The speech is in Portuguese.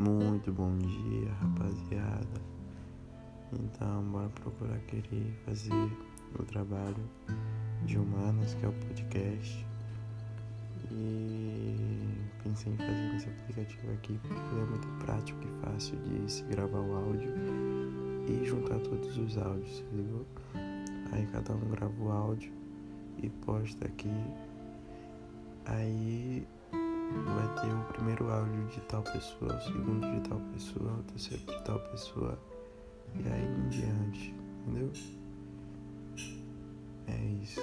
Muito bom dia, rapaziada. Então, bora procurar querer fazer o trabalho de humanas, que é o podcast. E pensei em fazer esse aplicativo aqui porque ele é muito prático e fácil de se gravar o áudio e juntar todos os áudios, ligou? Aí cada um grava o áudio e posta aqui. Aí primeiro áudio de tal pessoa, o segundo de tal pessoa, o terceiro de tal pessoa e aí em diante, entendeu? É isso.